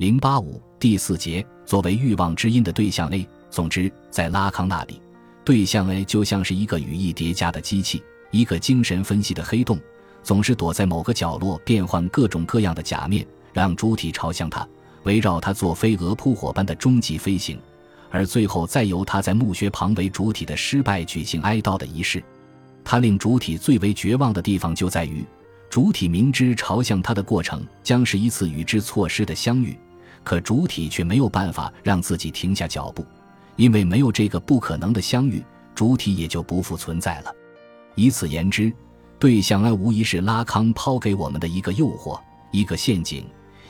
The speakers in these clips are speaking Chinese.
零八五第四节，作为欲望之因的对象 A。总之，在拉康那里，对象 A 就像是一个语义叠加的机器，一个精神分析的黑洞，总是躲在某个角落，变换各种各样的假面，让主体朝向它，围绕它做飞蛾扑火般的终极飞行，而最后再由它在墓穴旁为主体的失败举行哀悼的仪式。它令主体最为绝望的地方就在于，主体明知朝向它的过程将是一次与之错失的相遇。可主体却没有办法让自己停下脚步，因为没有这个不可能的相遇，主体也就不复存在了。以此言之，对象 A 无疑是拉康抛给我们的一个诱惑，一个陷阱，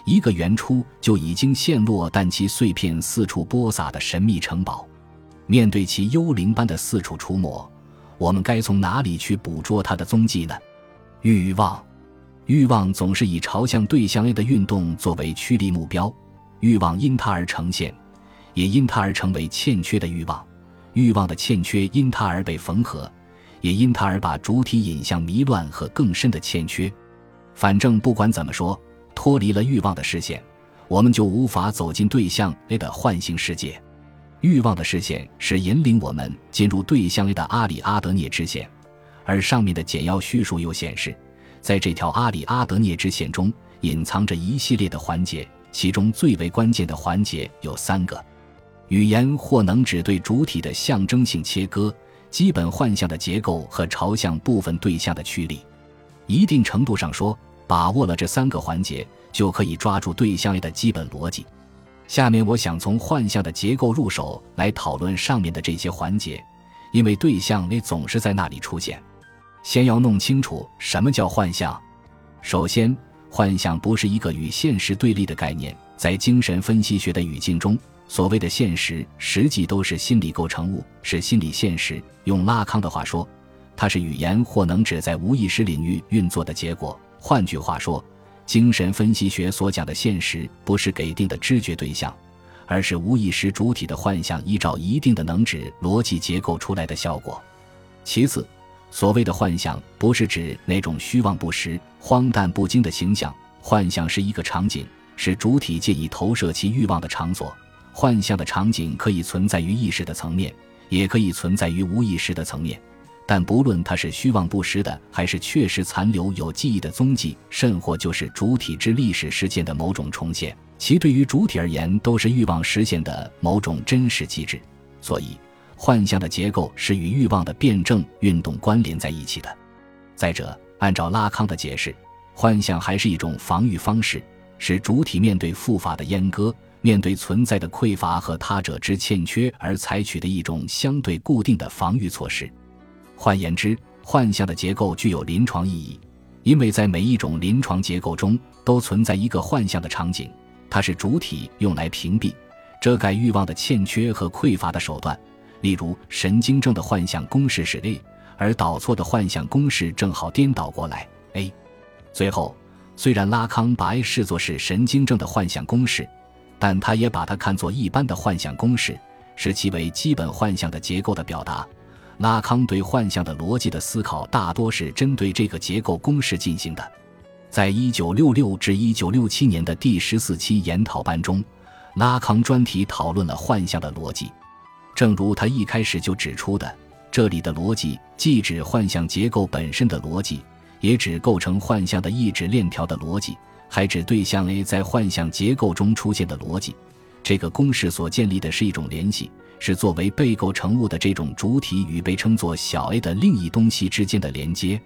一个原初就已经陷落但其碎片四处播撒的神秘城堡。面对其幽灵般的四处出没，我们该从哪里去捕捉它的踪迹呢？欲望，欲望总是以朝向对象 A 的运动作为驱力目标。欲望因它而呈现，也因它而成为欠缺的欲望；欲望的欠缺因它而被缝合，也因它而把主体引向迷乱和更深的欠缺。反正不管怎么说，脱离了欲望的视线，我们就无法走进对象 A 的幻性世界。欲望的视线是引领我们进入对象 A 的阿里阿德涅支线，而上面的简要叙述又显示，在这条阿里阿德涅支线中隐藏着一系列的环节。其中最为关键的环节有三个：语言或能指对主体的象征性切割、基本幻象的结构和朝向部分对象的驱力。一定程度上说，把握了这三个环节，就可以抓住对象的基本逻辑。下面我想从幻象的结构入手来讨论上面的这些环节，因为对象 A 总是在那里出现。先要弄清楚什么叫幻象。首先。幻想不是一个与现实对立的概念，在精神分析学的语境中，所谓的现实实际都是心理构成物，是心理现实。用拉康的话说，它是语言或能指在无意识领域运作的结果。换句话说，精神分析学所讲的现实不是给定的知觉对象，而是无意识主体的幻象依照一定的能指逻辑结构出来的效果。其次。所谓的幻象，不是指那种虚妄不实、荒诞不经的形象。幻象是一个场景，是主体借以投射其欲望的场所。幻象的场景可以存在于意识的层面，也可以存在于无意识的层面。但不论它是虚妄不实的，还是确实残留有记忆的踪迹，甚或就是主体之历史事件的某种重现，其对于主体而言，都是欲望实现的某种真实机制。所以。幻象的结构是与欲望的辩证运动关联在一起的。再者，按照拉康的解释，幻象还是一种防御方式，是主体面对复法的阉割、面对存在的匮乏和他者之欠缺而采取的一种相对固定的防御措施。换言之，幻象的结构具有临床意义，因为在每一种临床结构中都存在一个幻象的场景，它是主体用来屏蔽、遮盖欲望的欠缺和匮乏的手段。例如，神经症的幻想公式是 A，而导错的幻想公式正好颠倒过来 A。最后，虽然拉康把 A 视作是神经症的幻想公式，但他也把它看作一般的幻想公式，视其为基本幻象的结构的表达。拉康对幻象的逻辑的思考大多是针对这个结构公式进行的。在一九六六至一九六七年的第十四期研讨班中，拉康专题讨论了幻象的逻辑。正如他一开始就指出的，这里的逻辑既指幻象结构本身的逻辑，也指构成幻象的意志链条的逻辑，还指对象 A 在幻象结构中出现的逻辑。这个公式所建立的是一种联系，是作为被构成物的这种主体与被称作小 a 的另一东西之间的连接。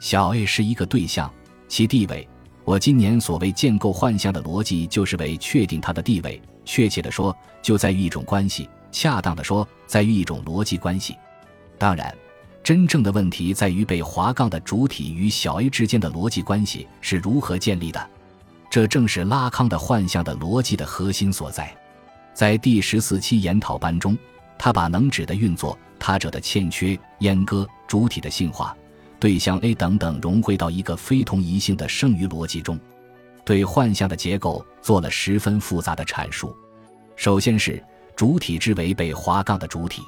小 a 是一个对象，其地位。我今年所谓建构幻象的逻辑，就是为确定它的地位。确切的说，就在于一种关系。恰当的说，在于一种逻辑关系。当然，真正的问题在于被划杠的主体与小 a 之间的逻辑关系是如何建立的。这正是拉康的幻象的逻辑的核心所在。在第十四期研讨班中，他把能指的运作、他者的欠缺、阉割、主体的性化、对象 A 等等融汇到一个非同一性的剩余逻辑中，对幻象的结构做了十分复杂的阐述。首先是。主体之为被划杠的主体，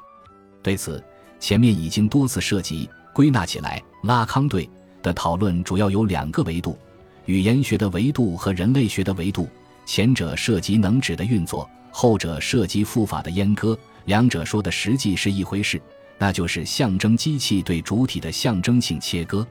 对此前面已经多次涉及。归纳起来，拉康对的讨论主要有两个维度：语言学的维度和人类学的维度。前者涉及能指的运作，后者涉及复法的阉割，两者说的实际是一回事，那就是象征机器对主体的象征性切割。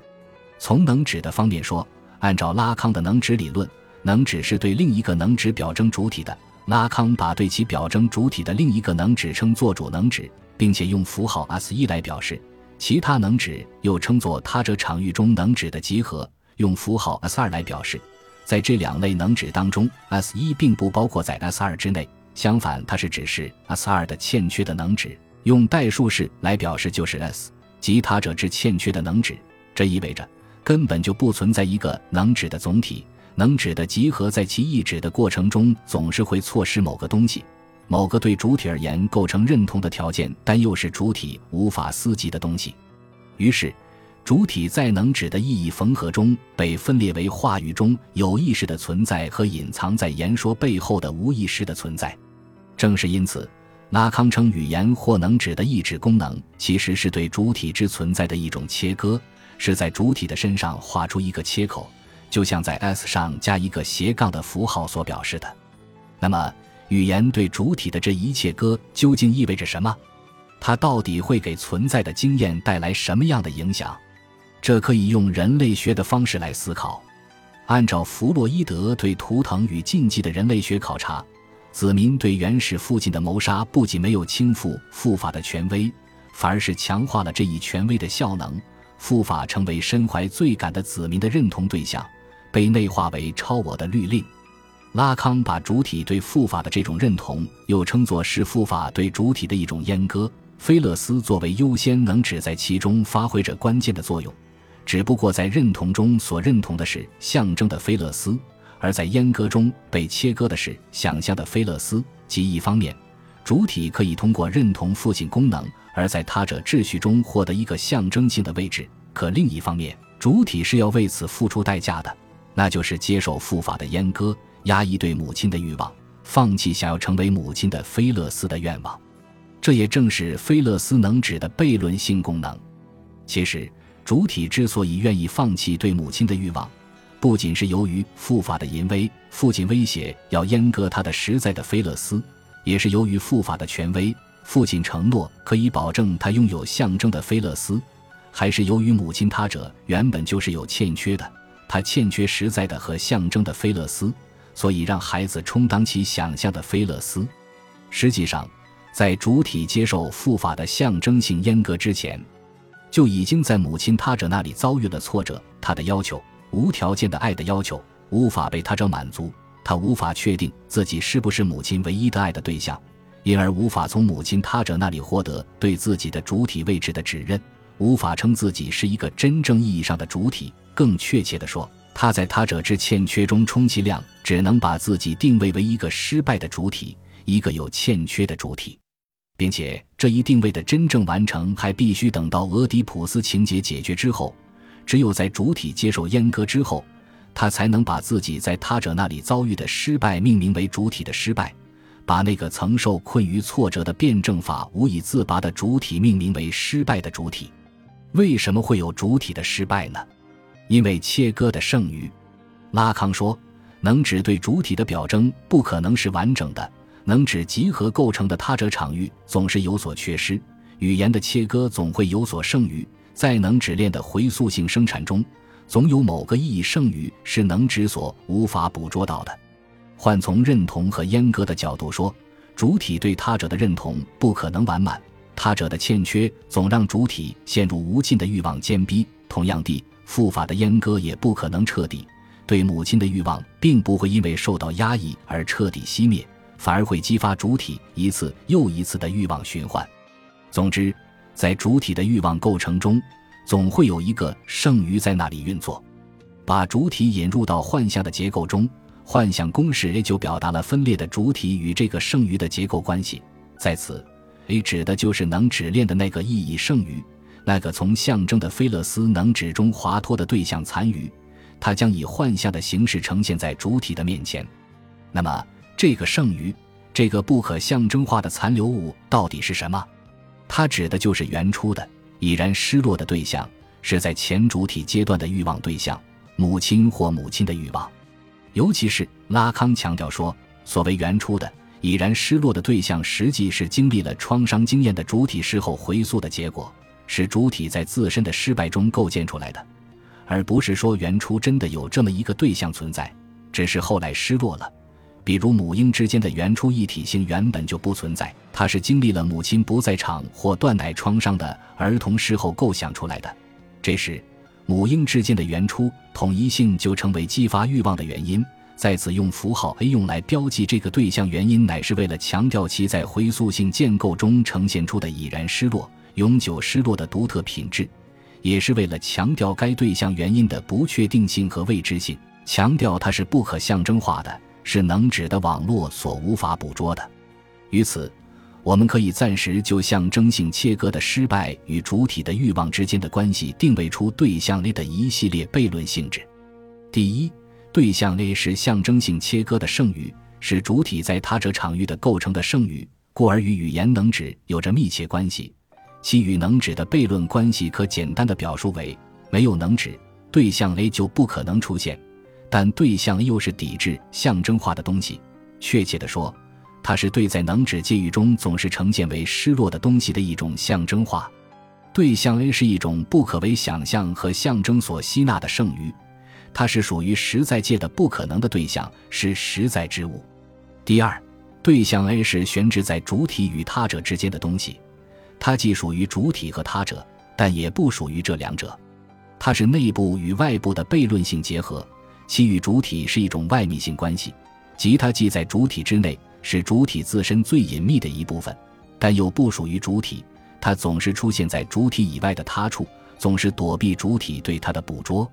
从能指的方面说，按照拉康的能指理论，能指是对另一个能指表征主体的。拉康把对其表征主体的另一个能指称作主能指，并且用符号 s 一来表示。其他能指又称作他者场域中能指的集合，用符号 s 二来表示。在这两类能指当中，s 一并不包括在 s 二之内，相反，它是指示 s 二的欠缺的能指。用代数式来表示就是 s 即他者之欠缺的能指。这意味着。根本就不存在一个能指的总体，能指的集合在其意指的过程中总是会错失某个东西，某个对主体而言构成认同的条件，但又是主体无法思及的东西。于是，主体在能指的意义缝合中被分裂为话语中有意识的存在和隐藏在言说背后的无意识的存在。正是因此，拉康称语言或能指的意志功能其实是对主体之存在的一种切割。是在主体的身上画出一个切口，就像在 s 上加一个斜杠的符号所表示的。那么，语言对主体的这一切割究竟意味着什么？它到底会给存在的经验带来什么样的影响？这可以用人类学的方式来思考。按照弗洛伊德对图腾与禁忌的人类学考察，子民对原始父亲的谋杀不仅没有倾覆父法的权威，反而是强化了这一权威的效能。父法成为身怀罪感的子民的认同对象，被内化为超我的律令。拉康把主体对父法的这种认同，又称作是父法对主体的一种阉割。菲勒斯作为优先能指在其中发挥着关键的作用，只不过在认同中所认同的是象征的菲勒斯，而在阉割中被切割的是想象的菲勒斯。即一方面，主体可以通过认同父亲功能。而在他者秩序中获得一个象征性的位置，可另一方面，主体是要为此付出代价的，那就是接受父法的阉割，压抑对母亲的欲望，放弃想要成为母亲的菲勒斯的愿望。这也正是菲勒斯能指的悖论性功能。其实，主体之所以愿意放弃对母亲的欲望，不仅是由于父法的淫威，父亲威胁要阉割他的实在的菲勒斯，也是由于父法的权威。父亲承诺可以保证他拥有象征的菲勒斯，还是由于母亲他者原本就是有欠缺的，他欠缺实在的和象征的菲勒斯，所以让孩子充当起想象的菲勒斯。实际上，在主体接受父法的象征性阉割之前，就已经在母亲他者那里遭遇了挫折。他的要求，无条件的爱的要求，无法被他者满足，他无法确定自己是不是母亲唯一的爱的对象。因而无法从母亲他者那里获得对自己的主体位置的指认，无法称自己是一个真正意义上的主体。更确切地说，他在他者之欠缺中，充其量只能把自己定位为一个失败的主体，一个有欠缺的主体，并且这一定位的真正完成还必须等到俄狄浦斯情节解决之后。只有在主体接受阉割之后，他才能把自己在他者那里遭遇的失败命名为主体的失败。把那个曾受困于挫折的辩证法无以自拔的主体命名为失败的主体，为什么会有主体的失败呢？因为切割的剩余。拉康说，能指对主体的表征不可能是完整的，能指集合构成的他者场域总是有所缺失，语言的切割总会有所剩余。在能指链的回溯性生产中，总有某个意义剩余是能指所无法捕捉到的。换从认同和阉割的角度说，主体对他者的认同不可能完满，他者的欠缺总让主体陷入无尽的欲望坚逼。同样地，父法的阉割也不可能彻底，对母亲的欲望并不会因为受到压抑而彻底熄灭，反而会激发主体一次又一次的欲望循环。总之，在主体的欲望构成中，总会有一个剩余在那里运作，把主体引入到幻象的结构中。幻想公式 A 就表达了分裂的主体与这个剩余的结构关系。在此，A 指的就是能指链的那个意义剩余，那个从象征的菲勒斯能指中滑脱的对象残余，它将以幻象的形式呈现在主体的面前。那么，这个剩余，这个不可象征化的残留物到底是什么？它指的就是原初的已然失落的对象，是在前主体阶段的欲望对象，母亲或母亲的欲望。尤其是拉康强调说，所谓原初的已然失落的对象，实际是经历了创伤经验的主体事后回溯的结果，是主体在自身的失败中构建出来的，而不是说原初真的有这么一个对象存在，只是后来失落了。比如母婴之间的原初一体性原本就不存在，它是经历了母亲不在场或断奶创伤的儿童事后构想出来的。这时，母婴之间的原初统一性就成为激发欲望的原因。在此用符号 A 用来标记这个对象原因，乃是为了强调其在回溯性建构中呈现出的已然失落、永久失落的独特品质，也是为了强调该对象原因的不确定性和未知性，强调它是不可象征化的。是能指的网络所无法捕捉的。于此，我们可以暂时就象征性切割的失败与主体的欲望之间的关系定位出对象 A 的一系列悖论性质。第一，对象 A 是象征性切割的剩余，是主体在他者场域的构成的剩余，故而与语言能指有着密切关系。其与能指的悖论关系可简单的表述为：没有能指，对象 A 就不可能出现。但对象又是抵制象征化的东西，确切地说，它是对在能指界域中总是呈现为失落的东西的一种象征化。对象 A 是一种不可为想象和象征所吸纳的剩余，它是属于实在界的不可能的对象，是实在之物。第二，对象 A 是悬置在主体与他者之间的东西，它既属于主体和他者，但也不属于这两者，它是内部与外部的悖论性结合。其与主体是一种外密性关系，即它既在主体之内，是主体自身最隐秘的一部分，但又不属于主体。它总是出现在主体以外的他处，总是躲避主体对它的捕捉。